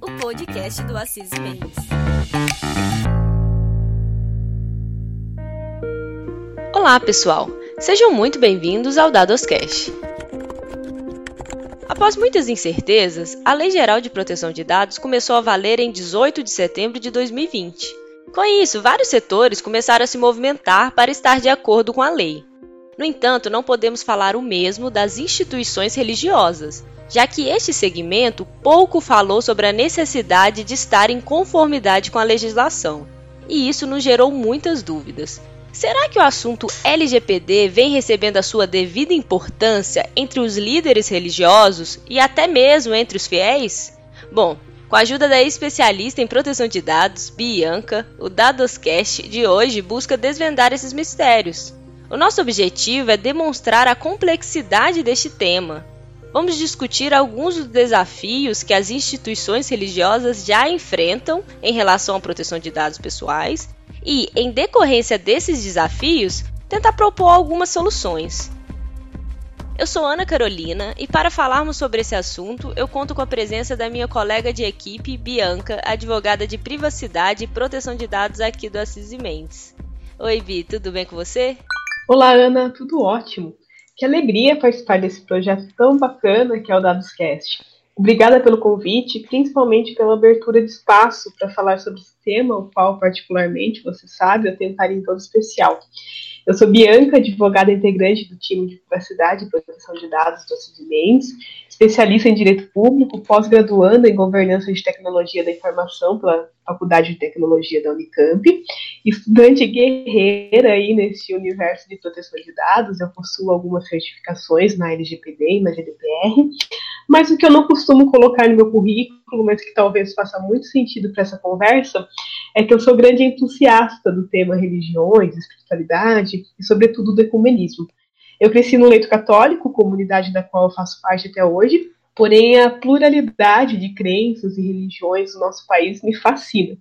O podcast do Assis Mendes. Olá, pessoal. Sejam muito bem-vindos ao Dados Cast. Após muitas incertezas, a Lei Geral de Proteção de Dados começou a valer em 18 de setembro de 2020. Com isso, vários setores começaram a se movimentar para estar de acordo com a lei. No entanto, não podemos falar o mesmo das instituições religiosas, já que este segmento pouco falou sobre a necessidade de estar em conformidade com a legislação. E isso nos gerou muitas dúvidas. Será que o assunto LGPD vem recebendo a sua devida importância entre os líderes religiosos e até mesmo entre os fiéis? Bom, com a ajuda da especialista em proteção de dados, Bianca, o Dadoscast de hoje busca desvendar esses mistérios. O nosso objetivo é demonstrar a complexidade deste tema. Vamos discutir alguns dos desafios que as instituições religiosas já enfrentam em relação à proteção de dados pessoais e, em decorrência desses desafios, tentar propor algumas soluções. Eu sou Ana Carolina e para falarmos sobre esse assunto, eu conto com a presença da minha colega de equipe, Bianca, advogada de privacidade e proteção de dados aqui do Assis Mendes. Oi, Bi, tudo bem com você? Olá, Ana, tudo ótimo. Que alegria participar desse projeto tão bacana que é o Dadoscast. Obrigada pelo convite, principalmente pela abertura de espaço para falar sobre esse tema, o qual, particularmente, você sabe, eu tenho carinho todo especial. Eu sou Bianca, advogada integrante do time de privacidade e proteção de dados do Mendes, especialista em direito público, pós-graduanda em governança de tecnologia da informação pela Faculdade de Tecnologia da Unicamp, estudante guerreira aí nesse universo de proteção de dados, eu possuo algumas certificações na LGPD e na GDPR, mas o que eu não costumo colocar no meu currículo, mas que talvez faça muito sentido para essa conversa, é que eu sou grande entusiasta do tema religiões, espiritualidade e, sobretudo, do ecumenismo. Eu cresci no leito católico, comunidade da qual eu faço parte até hoje, porém a pluralidade de crenças e religiões no nosso país me fascina.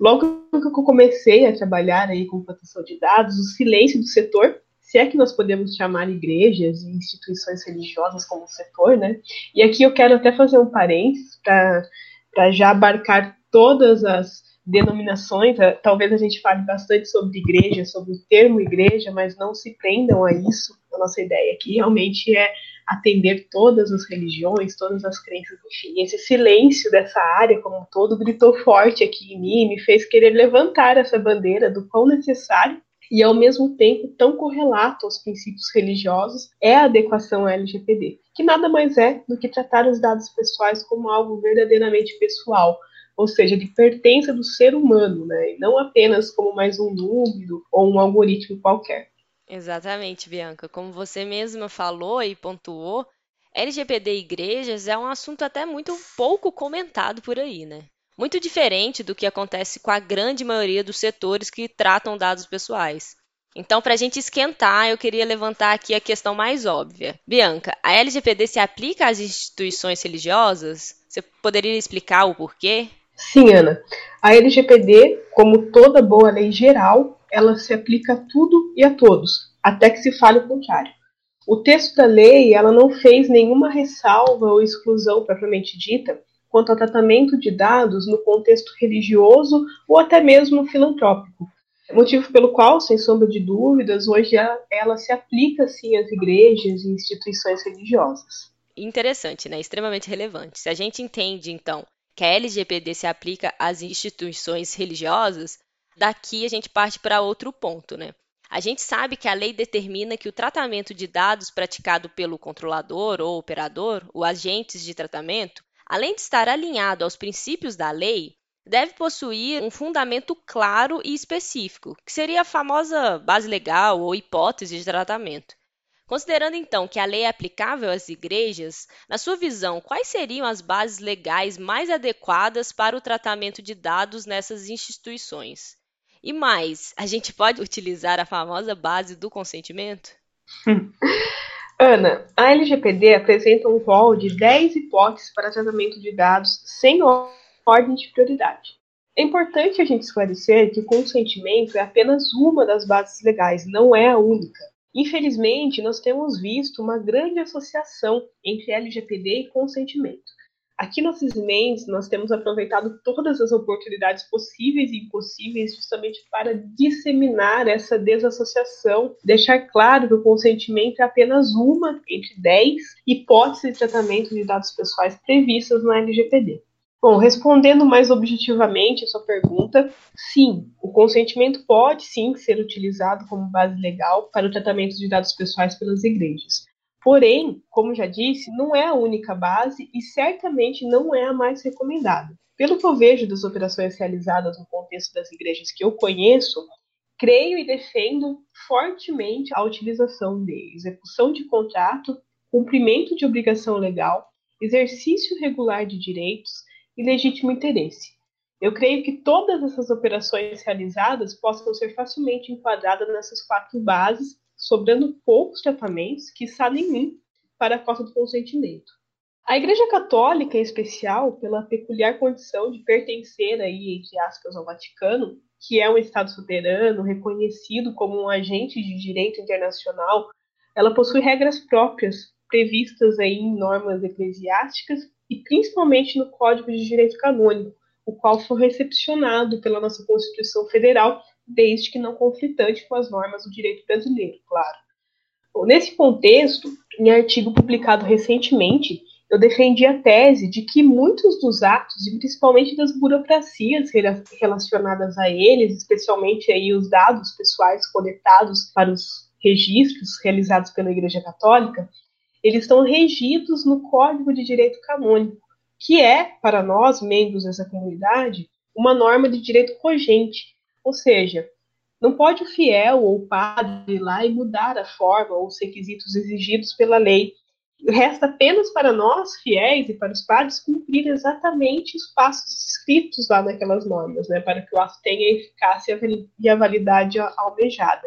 Logo que eu comecei a trabalhar aí com proteção de dados, o silêncio do setor, se é que nós podemos chamar igrejas e instituições religiosas como setor, né? E aqui eu quero até fazer um parênteses para já abarcar todas as denominações, eh, talvez a gente fale bastante sobre igreja, sobre o termo igreja, mas não se prendam a isso. A nossa ideia aqui realmente é atender todas as religiões, todas as crenças, enfim. Esse silêncio dessa área como um todo gritou forte aqui em mim me fez querer levantar essa bandeira do quão necessário e ao mesmo tempo tão correlato aos princípios religiosos é a adequação LGPD, que nada mais é do que tratar os dados pessoais como algo verdadeiramente pessoal, ou seja, de pertença do ser humano, né? E não apenas como mais um número ou um algoritmo qualquer. Exatamente, Bianca. Como você mesma falou e pontuou, LGPD e igrejas é um assunto até muito pouco comentado por aí, né? Muito diferente do que acontece com a grande maioria dos setores que tratam dados pessoais. Então, para a gente esquentar, eu queria levantar aqui a questão mais óbvia. Bianca, a LGPD se aplica às instituições religiosas? Você poderia explicar o porquê? Sim, Ana. A LGPD, como toda boa lei geral, ela se aplica a tudo e a todos, até que se fale o contrário. O texto da lei ela não fez nenhuma ressalva ou exclusão propriamente dita quanto ao tratamento de dados no contexto religioso ou até mesmo filantrópico. Motivo pelo qual, sem sombra de dúvidas, hoje ela, ela se aplica sim às igrejas e instituições religiosas. Interessante, né? Extremamente relevante. Se a gente entende, então, que a LGPD se aplica às instituições religiosas, daqui a gente parte para outro ponto, né? A gente sabe que a lei determina que o tratamento de dados praticado pelo controlador ou operador, ou agentes de tratamento, além de estar alinhado aos princípios da lei, deve possuir um fundamento claro e específico, que seria a famosa base legal ou hipótese de tratamento. Considerando então que a lei é aplicável às igrejas, na sua visão, quais seriam as bases legais mais adequadas para o tratamento de dados nessas instituições? E mais, a gente pode utilizar a famosa base do consentimento? Ana, a LGPD apresenta um rol de 10 hipóteses para tratamento de dados sem ordem de prioridade. É importante a gente esclarecer que o consentimento é apenas uma das bases legais, não é a única. Infelizmente, nós temos visto uma grande associação entre LGPD e consentimento. Aqui no CISMENS, nós temos aproveitado todas as oportunidades possíveis e impossíveis justamente para disseminar essa desassociação, deixar claro que o consentimento é apenas uma entre dez hipóteses de tratamento de dados pessoais previstas na LGPD. Bom, respondendo mais objetivamente a sua pergunta, sim, o consentimento pode sim ser utilizado como base legal para o tratamento de dados pessoais pelas igrejas. Porém, como já disse, não é a única base e certamente não é a mais recomendada. Pelo que eu vejo das operações realizadas no contexto das igrejas que eu conheço, creio e defendo fortemente a utilização de execução de contrato, cumprimento de obrigação legal, exercício regular de direitos e legítimo interesse. Eu creio que todas essas operações realizadas possam ser facilmente enquadradas nessas quatro bases sobrando poucos tratamentos, que nenhum, para a cota do consentimento. A Igreja Católica, em especial, pela peculiar condição de pertencer aí, entre aspas, ao Vaticano, que é um Estado soberano, reconhecido como um agente de direito internacional, ela possui regras próprias previstas aí em normas eclesiásticas e principalmente no Código de Direito Canônico, o qual foi recepcionado pela nossa Constituição Federal desde que não conflitante com as normas do direito brasileiro, claro. Bom, nesse contexto, em artigo publicado recentemente, eu defendi a tese de que muitos dos atos, e principalmente das burocracias relacionadas a eles, especialmente aí os dados pessoais coletados para os registros realizados pela Igreja Católica, eles estão regidos no Código de Direito Canônico, que é, para nós, membros dessa comunidade, uma norma de direito cogente, ou seja, não pode o fiel ou o padre ir lá e mudar a forma ou os requisitos exigidos pela lei. Resta apenas para nós, fiéis, e para os padres cumprir exatamente os passos escritos lá naquelas normas, né, para que o ato tenha a eficácia e a validade almejada.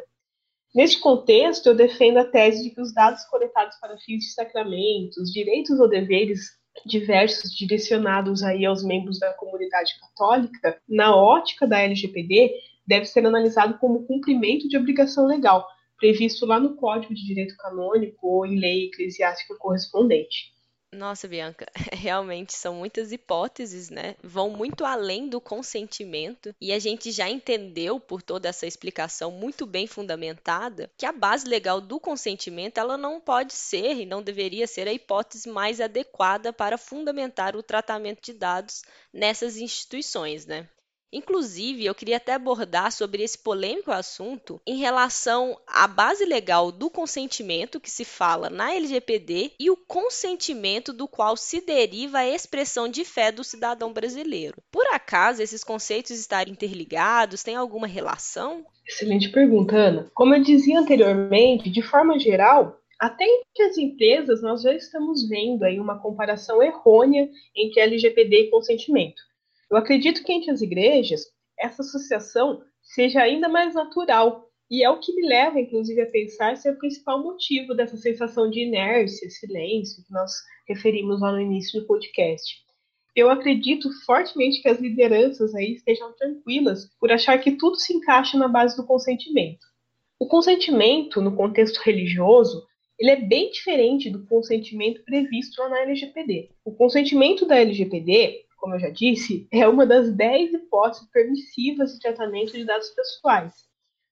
Neste contexto, eu defendo a tese de que os dados coletados para fins de sacramentos, direitos ou deveres diversos direcionados aí aos membros da comunidade católica, na ótica da LGPD, deve ser analisado como cumprimento de obrigação legal, previsto lá no Código de Direito Canônico ou em lei eclesiástica correspondente. Nossa, Bianca, realmente são muitas hipóteses, né? Vão muito além do consentimento e a gente já entendeu por toda essa explicação muito bem fundamentada que a base legal do consentimento ela não pode ser e não deveria ser a hipótese mais adequada para fundamentar o tratamento de dados nessas instituições, né? Inclusive, eu queria até abordar sobre esse polêmico assunto em relação à base legal do consentimento que se fala na LGPD e o consentimento do qual se deriva a expressão de fé do cidadão brasileiro. Por acaso esses conceitos estarem interligados? Tem alguma relação? Excelente pergunta, Ana. Como eu dizia anteriormente, de forma geral, até entre as empresas nós já estamos vendo aí uma comparação errônea entre LGPD e consentimento. Eu acredito que entre as igrejas, essa associação seja ainda mais natural, e é o que me leva, inclusive, a pensar ser o principal motivo dessa sensação de inércia, silêncio, que nós referimos lá no início do podcast. Eu acredito fortemente que as lideranças aí estejam tranquilas por achar que tudo se encaixa na base do consentimento. O consentimento, no contexto religioso, ele é bem diferente do consentimento previsto lá na LGPD. O consentimento da LGPD como eu já disse, é uma das dez hipóteses permissivas de tratamento de dados pessoais.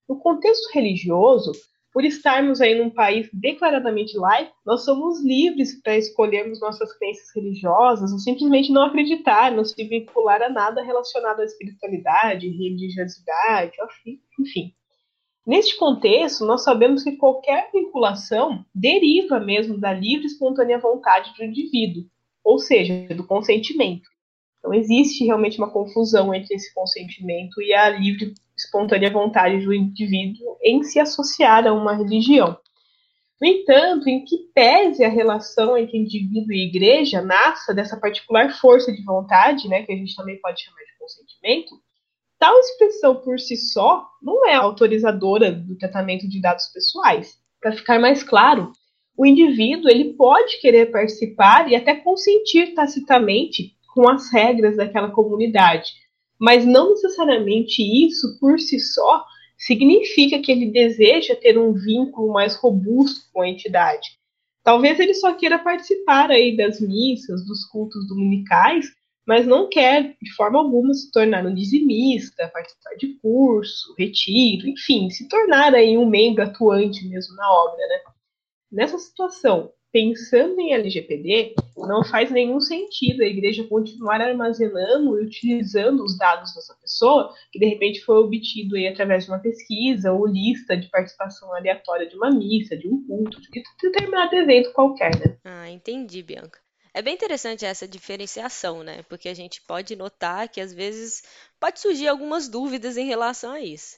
No contexto religioso, por estarmos aí num país declaradamente laico, nós somos livres para escolhermos nossas crenças religiosas ou simplesmente não acreditar, não se vincular a nada relacionado à espiritualidade, religiosidade, enfim. Neste contexto, nós sabemos que qualquer vinculação deriva mesmo da livre e espontânea vontade do indivíduo, ou seja, do consentimento. Então, existe realmente uma confusão entre esse consentimento e a livre, espontânea vontade do indivíduo em se associar a uma religião. No entanto, em que pese a relação entre indivíduo e igreja nasça dessa particular força de vontade, né, que a gente também pode chamar de consentimento, tal expressão por si só não é autorizadora do tratamento de dados pessoais. Para ficar mais claro, o indivíduo ele pode querer participar e até consentir tacitamente com as regras daquela comunidade. Mas não necessariamente isso, por si só, significa que ele deseja ter um vínculo mais robusto com a entidade. Talvez ele só queira participar aí das missas, dos cultos dominicais, mas não quer de forma alguma se tornar um dizimista, participar de curso, retiro, enfim, se tornar aí um membro atuante mesmo na obra, né? Nessa situação, pensando em LGPD, não faz nenhum sentido a igreja continuar armazenando e utilizando os dados dessa pessoa, que de repente foi obtido aí através de uma pesquisa ou lista de participação aleatória de uma missa, de um culto, de determinado evento qualquer, né? Ah, entendi, Bianca. É bem interessante essa diferenciação, né? Porque a gente pode notar que às vezes pode surgir algumas dúvidas em relação a isso.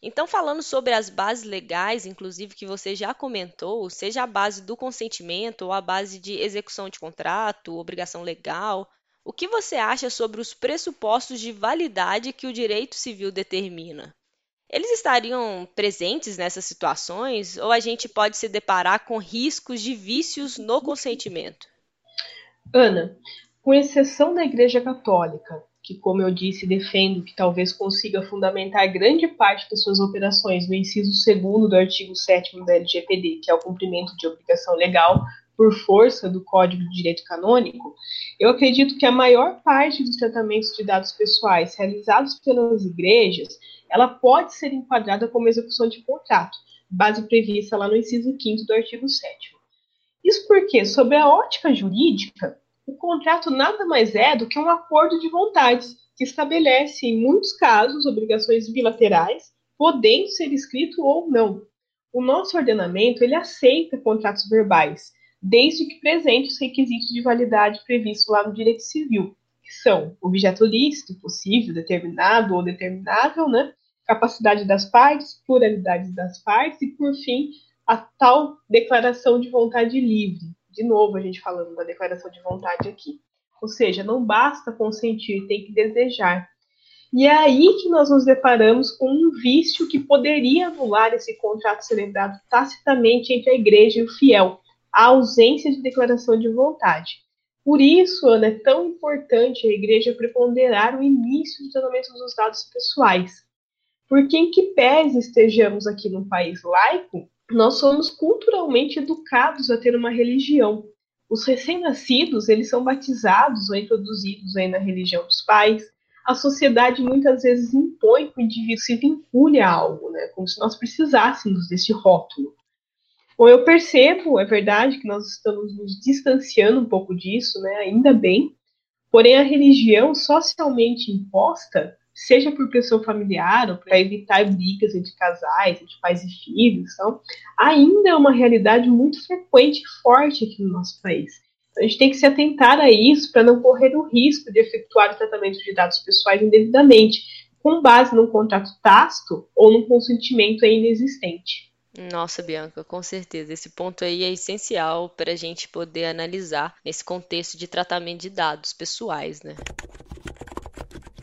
Então, falando sobre as bases legais, inclusive que você já comentou, seja a base do consentimento ou a base de execução de contrato, obrigação legal, o que você acha sobre os pressupostos de validade que o direito civil determina? Eles estariam presentes nessas situações ou a gente pode se deparar com riscos de vícios no consentimento? Ana, com exceção da Igreja Católica, que, como eu disse, defendo que talvez consiga fundamentar grande parte das suas operações no inciso 2 do artigo 7 da LGPD, que é o cumprimento de obrigação legal por força do Código de Direito Canônico, eu acredito que a maior parte dos tratamentos de dados pessoais realizados pelas igrejas, ela pode ser enquadrada como execução de contrato, base prevista lá no inciso 5 do artigo 7 isso porque, sob a ótica jurídica, o contrato nada mais é do que um acordo de vontades que estabelece, em muitos casos, obrigações bilaterais, podendo ser escrito ou não. O nosso ordenamento ele aceita contratos verbais, desde que presente os requisitos de validade previstos lá no direito civil, que são objeto lícito, possível, determinado ou determinável, né? capacidade das partes, pluralidade das partes e, por fim, a tal declaração de vontade livre. De novo, a gente falando da declaração de vontade aqui. Ou seja, não basta consentir, tem que desejar. E é aí que nós nos deparamos com um vício que poderia anular esse contrato celebrado tacitamente entre a igreja e o fiel, a ausência de declaração de vontade. Por isso, Ana, é tão importante a igreja preponderar o início do tratamento dos dados pessoais. Porque em que pese estejamos aqui num país laico, nós somos culturalmente educados a ter uma religião. Os recém-nascidos, eles são batizados ou introduzidos aí na religião dos pais. A sociedade muitas vezes impõe que o indivíduo se vincule a algo, né? como se nós precisássemos desse rótulo. Bom, eu percebo, é verdade, que nós estamos nos distanciando um pouco disso, né? ainda bem, porém a religião socialmente imposta seja por pressão familiar ou para evitar brigas entre casais, entre pais e filhos, então, ainda é uma realidade muito frequente e forte aqui no nosso país. Então, a gente tem que se atentar a isso para não correr o risco de efetuar o tratamento de dados pessoais indevidamente, com base num contrato tácito ou num consentimento ainda existente. Nossa, Bianca, com certeza. Esse ponto aí é essencial para a gente poder analisar nesse contexto de tratamento de dados pessoais, né?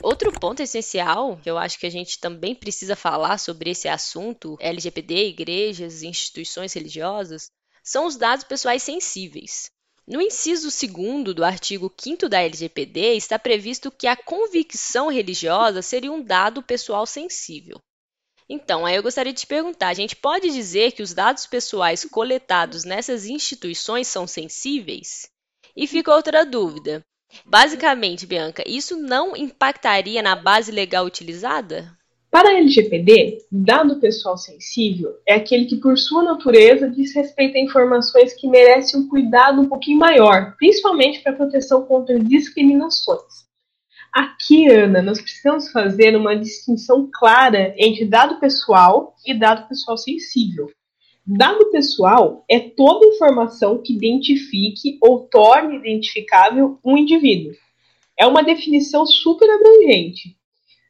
Outro ponto essencial, que eu acho que a gente também precisa falar sobre esse assunto, LGPD, igrejas, instituições religiosas, são os dados pessoais sensíveis. No inciso 2 do artigo 5 da LGPD está previsto que a convicção religiosa seria um dado pessoal sensível. Então, aí eu gostaria de te perguntar: a gente pode dizer que os dados pessoais coletados nessas instituições são sensíveis? E fica outra dúvida: Basicamente, Bianca, isso não impactaria na base legal utilizada? Para a LGPD, dado pessoal sensível é aquele que, por sua natureza, diz respeito a informações que merecem um cuidado um pouquinho maior, principalmente para a proteção contra discriminações. Aqui, Ana, nós precisamos fazer uma distinção clara entre dado pessoal e dado pessoal sensível. Dado pessoal é toda informação que identifique ou torne identificável um indivíduo. É uma definição super abrangente.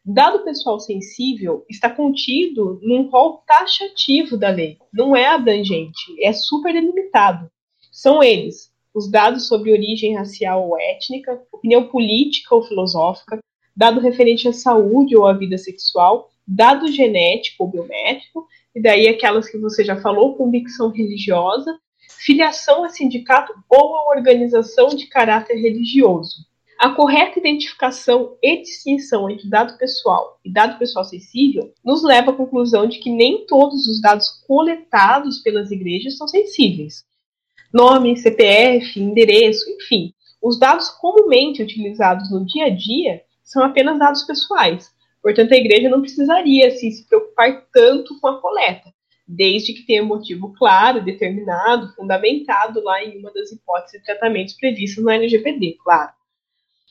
Dado pessoal sensível está contido num rol taxativo da lei, não é abrangente, é super delimitado. São eles: os dados sobre origem racial ou étnica, opinião política ou filosófica, dado referente à saúde ou à vida sexual, dado genético ou biométrico e daí aquelas que você já falou, convicção religiosa, filiação a sindicato ou a organização de caráter religioso. A correta identificação e distinção entre dado pessoal e dado pessoal sensível nos leva à conclusão de que nem todos os dados coletados pelas igrejas são sensíveis. nome, CPF, endereço, enfim. Os dados comumente utilizados no dia a dia são apenas dados pessoais. Portanto, a igreja não precisaria assim, se preocupar tanto com a coleta, desde que tenha motivo claro, determinado, fundamentado lá em uma das hipóteses de tratamentos previstas no LGPD, claro.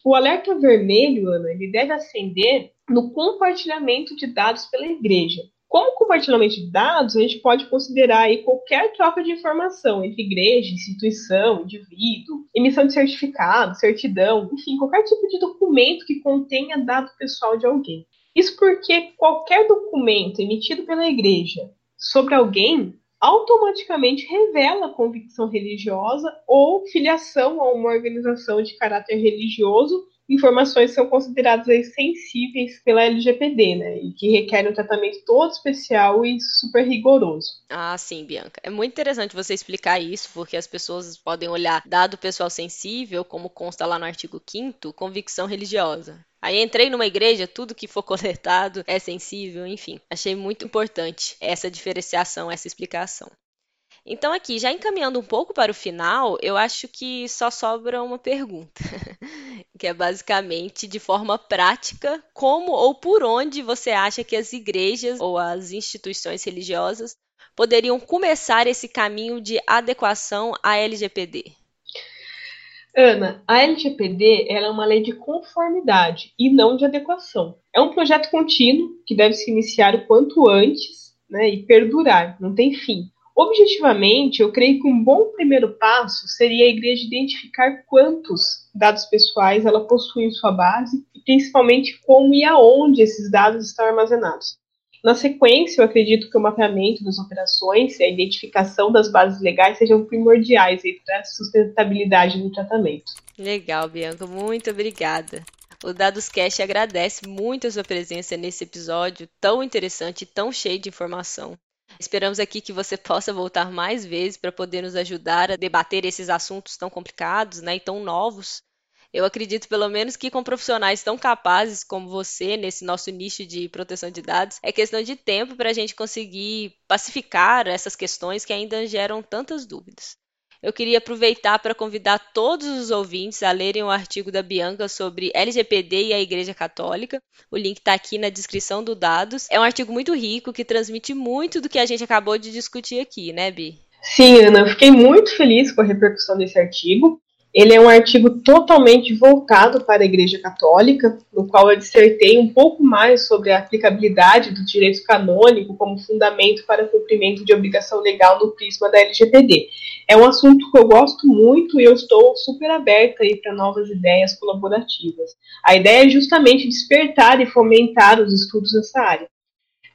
O alerta vermelho, Ana, ele deve acender no compartilhamento de dados pela igreja. Como compartilhamento de dados, a gente pode considerar aí qualquer troca de informação entre igreja, instituição, indivíduo, emissão de certificado, certidão, enfim, qualquer tipo de documento que contenha dado pessoal de alguém. Isso porque qualquer documento emitido pela igreja sobre alguém automaticamente revela convicção religiosa ou filiação a uma organização de caráter religioso informações são consideradas sensíveis pela LGPD, né? E que requerem um tratamento todo especial e super rigoroso. Ah, sim, Bianca. É muito interessante você explicar isso, porque as pessoas podem olhar dado pessoal sensível, como consta lá no artigo 5 convicção religiosa. Aí entrei numa igreja, tudo que for coletado é sensível, enfim. Achei muito importante essa diferenciação, essa explicação. Então, aqui, já encaminhando um pouco para o final, eu acho que só sobra uma pergunta, que é basicamente, de forma prática, como ou por onde você acha que as igrejas ou as instituições religiosas poderiam começar esse caminho de adequação à LGPD? Ana, a LGPD é uma lei de conformidade e não de adequação. É um projeto contínuo que deve se iniciar o quanto antes né, e perdurar, não tem fim. Objetivamente, eu creio que um bom primeiro passo seria a igreja identificar quantos dados pessoais ela possui em sua base e principalmente como e aonde esses dados estão armazenados. Na sequência, eu acredito que o mapeamento das operações e a identificação das bases legais sejam primordiais para a sustentabilidade do tratamento. Legal, Bianca, muito obrigada. O Dados Cash agradece muito a sua presença nesse episódio tão interessante e tão cheio de informação. Esperamos aqui que você possa voltar mais vezes para poder nos ajudar a debater esses assuntos tão complicados né, e tão novos. Eu acredito, pelo menos, que com profissionais tão capazes como você, nesse nosso nicho de proteção de dados, é questão de tempo para a gente conseguir pacificar essas questões que ainda geram tantas dúvidas eu queria aproveitar para convidar todos os ouvintes a lerem o artigo da Bianca sobre LGPD e a Igreja Católica. O link está aqui na descrição do Dados. É um artigo muito rico que transmite muito do que a gente acabou de discutir aqui, né, Bi? Sim, Ana, eu fiquei muito feliz com a repercussão desse artigo. Ele é um artigo totalmente voltado para a Igreja Católica, no qual eu dissertei um pouco mais sobre a aplicabilidade do direito canônico como fundamento para cumprimento de obrigação legal no prisma da LGPD. É um assunto que eu gosto muito e eu estou super aberta aí para novas ideias colaborativas. A ideia é justamente despertar e fomentar os estudos nessa área.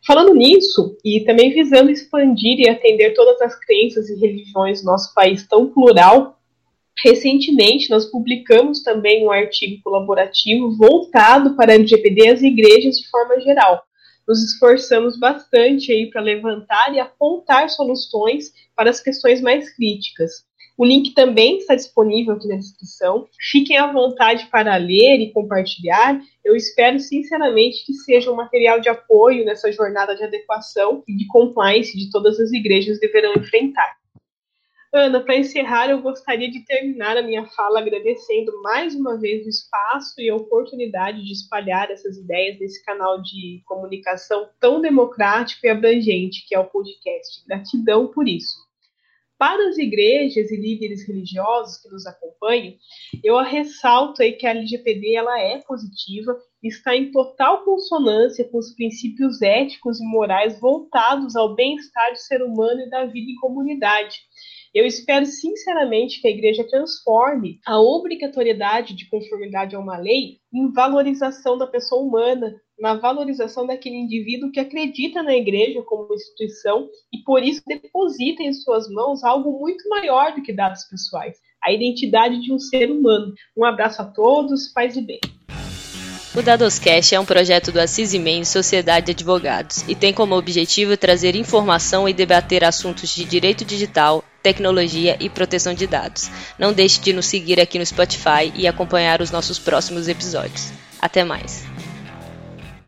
Falando nisso, e também visando expandir e atender todas as crenças e religiões do nosso país tão plural, Recentemente, nós publicamos também um artigo colaborativo voltado para a LGPD e as igrejas de forma geral. Nos esforçamos bastante aí para levantar e apontar soluções para as questões mais críticas. O link também está disponível aqui na descrição. Fiquem à vontade para ler e compartilhar. Eu espero sinceramente que seja um material de apoio nessa jornada de adequação e de compliance de todas as igrejas deverão enfrentar. Ana, para encerrar, eu gostaria de terminar a minha fala agradecendo mais uma vez o espaço e a oportunidade de espalhar essas ideias nesse canal de comunicação tão democrático e abrangente que é o podcast. Gratidão por isso. Para as igrejas e líderes religiosos que nos acompanham, eu ressalto aí que a LGPD ela é positiva, está em total consonância com os princípios éticos e morais voltados ao bem-estar do ser humano e da vida em comunidade eu espero sinceramente que a igreja transforme a obrigatoriedade de conformidade a uma lei em valorização da pessoa humana, na valorização daquele indivíduo que acredita na igreja como instituição e por isso deposita em suas mãos algo muito maior do que dados pessoais, a identidade de um ser humano. Um abraço a todos, paz e bem. O Dadoscast é um projeto do Assis e Sociedade de Advogados e tem como objetivo trazer informação e debater assuntos de direito digital, tecnologia e proteção de dados. Não deixe de nos seguir aqui no Spotify e acompanhar os nossos próximos episódios. Até mais!